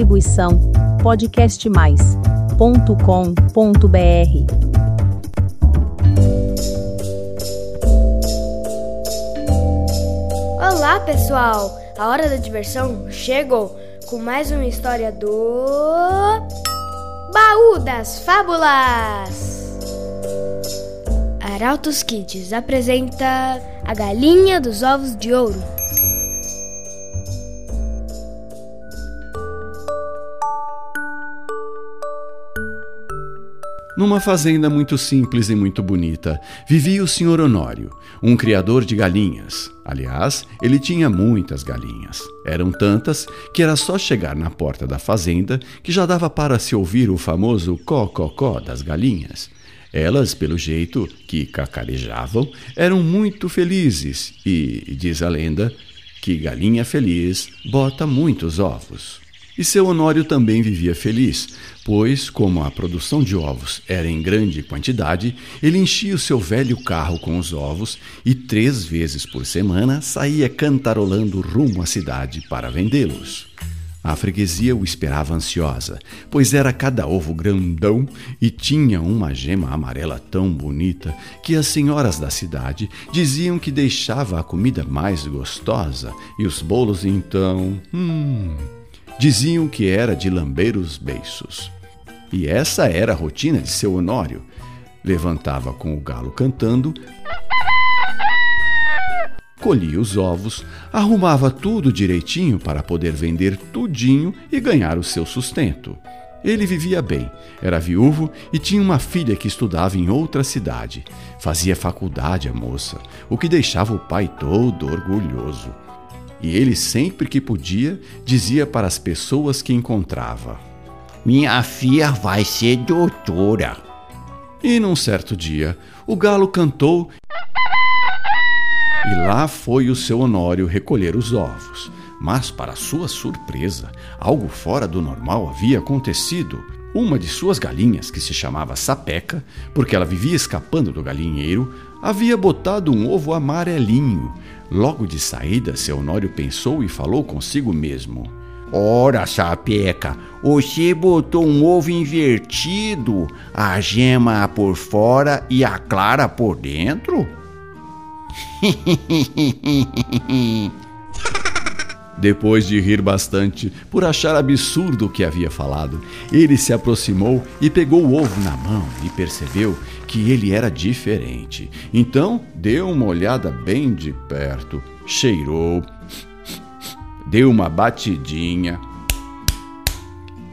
Distribuição podcastmais.com.br. Olá, pessoal! A hora da diversão chegou com mais uma história do Baú das Fábulas. Arautos Kids apresenta A Galinha dos Ovos de Ouro. Numa fazenda muito simples e muito bonita, vivia o Sr. Honório, um criador de galinhas. Aliás, ele tinha muitas galinhas. Eram tantas que era só chegar na porta da fazenda que já dava para se ouvir o famoso có-có-có das galinhas. Elas, pelo jeito que cacarejavam, eram muito felizes e, diz a lenda, que galinha feliz bota muitos ovos. E seu Honório também vivia feliz, pois, como a produção de ovos era em grande quantidade, ele enchia o seu velho carro com os ovos e três vezes por semana saía cantarolando rumo à cidade para vendê-los. A freguesia o esperava ansiosa, pois era cada ovo grandão e tinha uma gema amarela tão bonita que as senhoras da cidade diziam que deixava a comida mais gostosa e os bolos então. Hum, Diziam que era de lamber os beiços. E essa era a rotina de seu Honório. Levantava com o galo cantando, colhia os ovos, arrumava tudo direitinho para poder vender tudinho e ganhar o seu sustento. Ele vivia bem, era viúvo e tinha uma filha que estudava em outra cidade. Fazia faculdade a moça, o que deixava o pai todo orgulhoso. E ele, sempre que podia, dizia para as pessoas que encontrava: Minha filha vai ser doutora. E num certo dia, o galo cantou e lá foi o seu Honório recolher os ovos. Mas, para sua surpresa, algo fora do normal havia acontecido. Uma de suas galinhas, que se chamava Sapeca, porque ela vivia escapando do galinheiro, havia botado um ovo amarelinho. Logo de saída, seu Honório pensou e falou consigo mesmo. Ora, sapeca, você botou um ovo invertido, a gema por fora e a clara por dentro? Depois de rir bastante por achar absurdo o que havia falado, ele se aproximou e pegou o ovo na mão e percebeu que ele era diferente. Então deu uma olhada bem de perto, cheirou, deu uma batidinha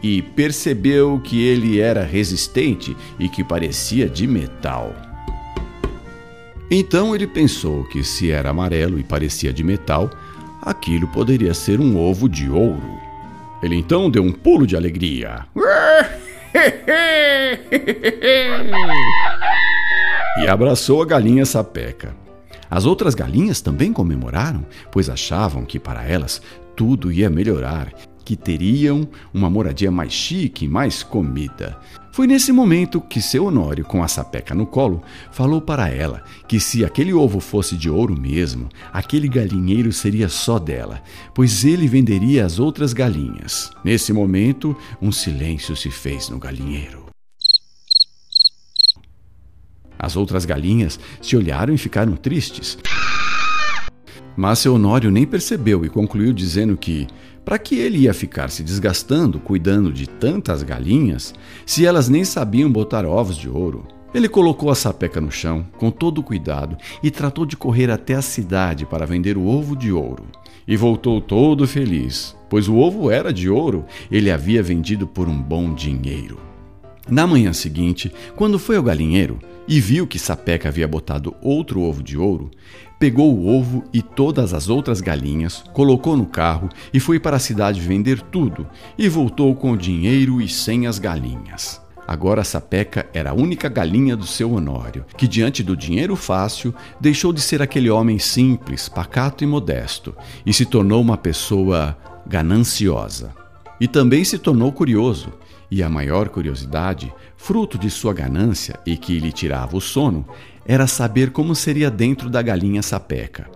e percebeu que ele era resistente e que parecia de metal. Então ele pensou que se era amarelo e parecia de metal, aquilo poderia ser um ovo de ouro. Ele então deu um pulo de alegria. e abraçou a galinha sapeca. As outras galinhas também comemoraram, pois achavam que para elas tudo ia melhorar que teriam uma moradia mais chique e mais comida. Foi nesse momento que seu Honório, com a sapeca no colo, falou para ela que se aquele ovo fosse de ouro mesmo, aquele galinheiro seria só dela, pois ele venderia as outras galinhas. Nesse momento, um silêncio se fez no galinheiro. As outras galinhas se olharam e ficaram tristes. Mas seu Honório nem percebeu e concluiu dizendo que, para que ele ia ficar se desgastando cuidando de tantas galinhas, se elas nem sabiam botar ovos de ouro? Ele colocou a sapeca no chão, com todo cuidado, e tratou de correr até a cidade para vender o ovo de ouro. E voltou todo feliz, pois o ovo era de ouro, ele havia vendido por um bom dinheiro. Na manhã seguinte, quando foi ao galinheiro e viu que Sapeca havia botado outro ovo de ouro, pegou o ovo e todas as outras galinhas, colocou no carro e foi para a cidade vender tudo, e voltou com o dinheiro e sem as galinhas. Agora Sapeca era a única galinha do seu Honório, que diante do dinheiro fácil deixou de ser aquele homem simples, pacato e modesto, e se tornou uma pessoa gananciosa. E também se tornou curioso, e a maior curiosidade, fruto de sua ganância e que lhe tirava o sono, era saber como seria dentro da galinha sapeca.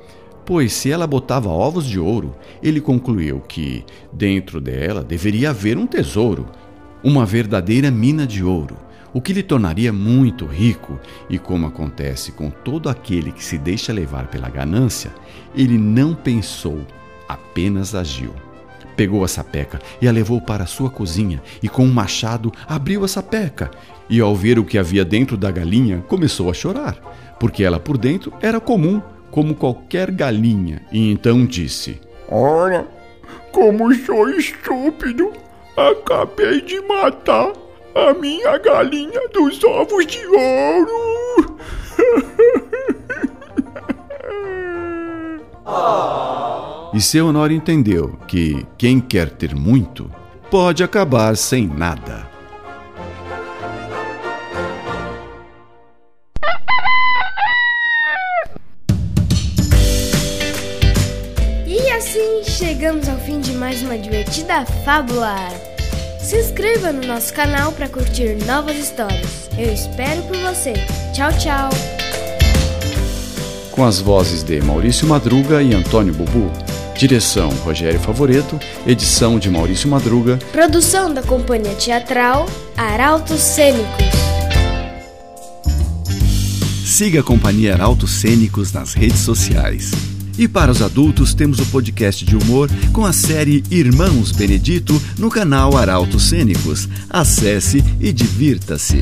pois se ela botava ovos de ouro, ele concluiu que dentro dela deveria haver um tesouro, uma verdadeira mina de ouro, o que lhe tornaria muito rico, e como acontece com todo aquele que se deixa levar pela ganância, ele não pensou, apenas agiu. Pegou a sapeca e a levou para a sua cozinha e, com um machado, abriu a sapeca. E, ao ver o que havia dentro da galinha, começou a chorar, porque ela por dentro era comum, como qualquer galinha, e então disse: Ora, como sou estúpido, acabei de matar a minha galinha dos ovos de ouro. E seu Honório entendeu que quem quer ter muito pode acabar sem nada. E assim chegamos ao fim de mais uma divertida fábula. Se inscreva no nosso canal para curtir novas histórias. Eu espero por você. Tchau, tchau. Com as vozes de Maurício Madruga e Antônio Bubu. Direção Rogério Favoreto, edição de Maurício Madruga, Produção da Companhia Teatral Arautos Cênicos. Siga a Companhia Arautos Cênicos nas redes sociais. E para os adultos, temos o podcast de humor com a série Irmãos Benedito no canal Arautos Cênicos. Acesse e divirta-se.